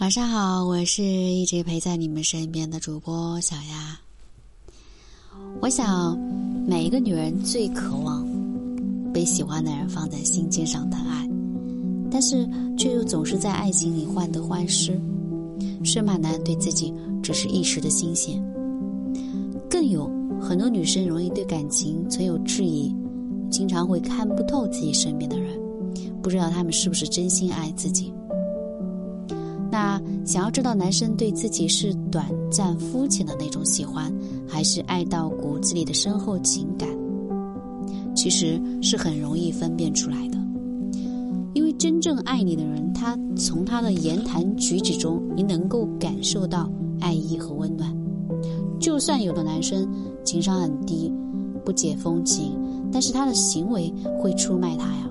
晚上好，我是一直陪在你们身边的主播小丫。我想，每一个女人最渴望被喜欢的人放在心尖上疼爱，但是却又总是在爱情里患得患失，生怕男人对自己只是一时的新鲜。更有很多女生容易对感情存有质疑，经常会看不透自己身边的人，不知道他们是不是真心爱自己。那想要知道男生对自己是短暂肤浅的那种喜欢，还是爱到骨子里的深厚情感，其实是很容易分辨出来的。因为真正爱你的人，他从他的言谈举止中，你能够感受到爱意和温暖。就算有的男生情商很低，不解风情，但是他的行为会出卖他呀。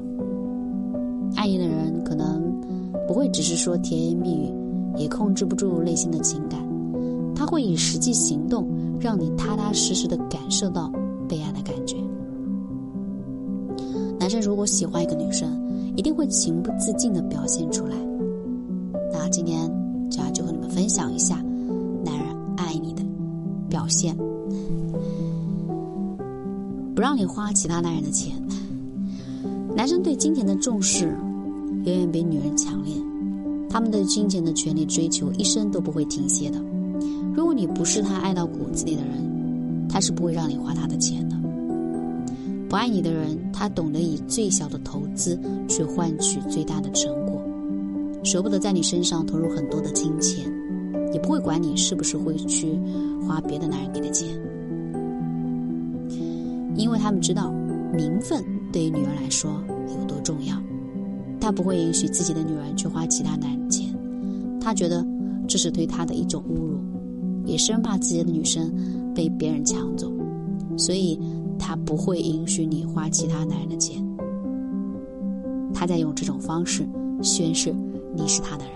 爱你的人可能。不会只是说甜言蜜语，也控制不住内心的情感，他会以实际行动让你踏踏实实的感受到被爱的感觉。男生如果喜欢一个女生，一定会情不自禁的表现出来。那今天这样就和你们分享一下男人爱你的表现，不让你花其他男人的钱。男生对金钱的重视。远远比女人强烈，他们对金钱的权力追求，一生都不会停歇的。如果你不是他爱到骨子里的人，他是不会让你花他的钱的。不爱你的人，他懂得以最小的投资去换取最大的成果，舍不得在你身上投入很多的金钱，也不会管你是不是会去花别的男人给的钱，因为他们知道名分对于女人来说有多重要。他不会允许自己的女儿去花其他男人的钱，他觉得这是对他的一种侮辱，也生怕自己的女生被别人抢走，所以他不会允许你花其他男人的钱。他在用这种方式宣示你是他的人。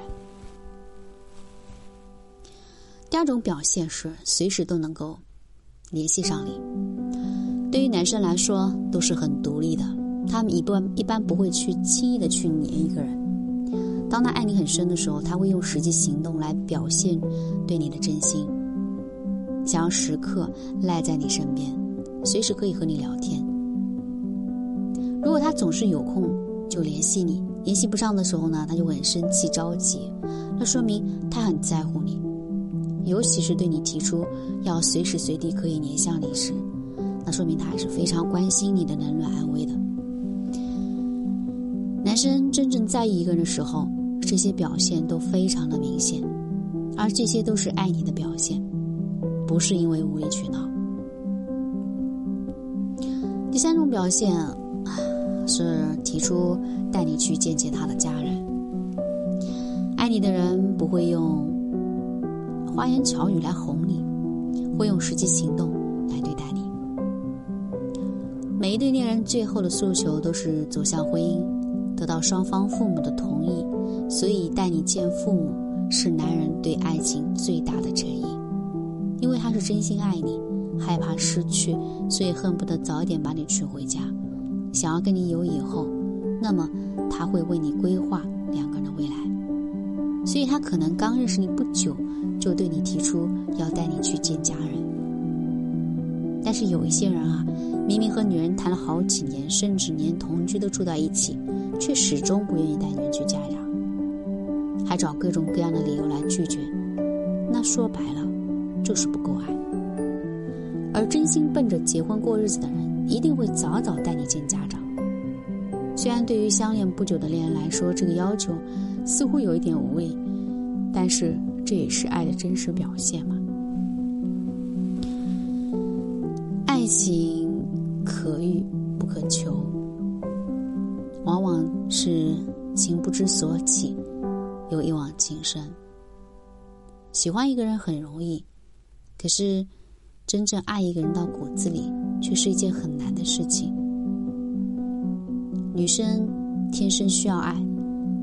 第二种表现是随时都能够联系上你，对于男生来说都是很独立的。他们一般一般不会去轻易的去黏一个人。当他爱你很深的时候，他会用实际行动来表现对你的真心，想要时刻赖在你身边，随时可以和你聊天。如果他总是有空就联系你，联系不上的时候呢，他就很生气着急，那说明他很在乎你，尤其是对你提出要随时随地可以黏上你时，那说明他还是非常关心你的冷暖安危的。男生真正在意一个人的时候，这些表现都非常的明显，而这些都是爱你的表现，不是因为无理取闹。第三种表现是提出带你去见见他的家人。爱你的人不会用花言巧语来哄你，会用实际行动来对待你。每一对恋人最后的诉求都是走向婚姻。得到双方父母的同意，所以带你见父母是男人对爱情最大的诚意，因为他是真心爱你，害怕失去，所以恨不得早点把你娶回家，想要跟你有以后，那么他会为你规划两个人的未来，所以他可能刚认识你不久，就对你提出要带你去见家人。但是有一些人啊，明明和女人谈了好几年，甚至连同居都住在一起。却始终不愿意带女人去家长，还找各种各样的理由来拒绝。那说白了，就是不够爱。而真心奔着结婚过日子的人，一定会早早带你见家长。虽然对于相恋不久的恋人来说，这个要求似乎有一点无谓，但是这也是爱的真实表现嘛。爱情可遇不可求。往往是情不知所起，又一往情深。喜欢一个人很容易，可是真正爱一个人到骨子里，却是一件很难的事情。女生天生需要爱，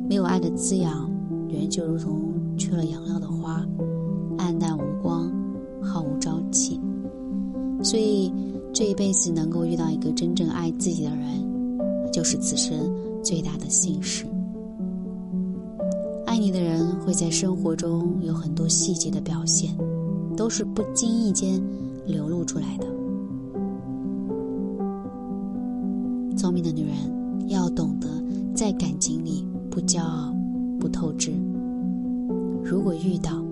没有爱的滋养，女人就如同缺了养料的花，暗淡无光，毫无朝气。所以，这一辈子能够遇到一个真正爱自己的人。就是此生最大的幸事。爱你的人会在生活中有很多细节的表现，都是不经意间流露出来的。聪明的女人要懂得在感情里不骄傲、不透支。如果遇到，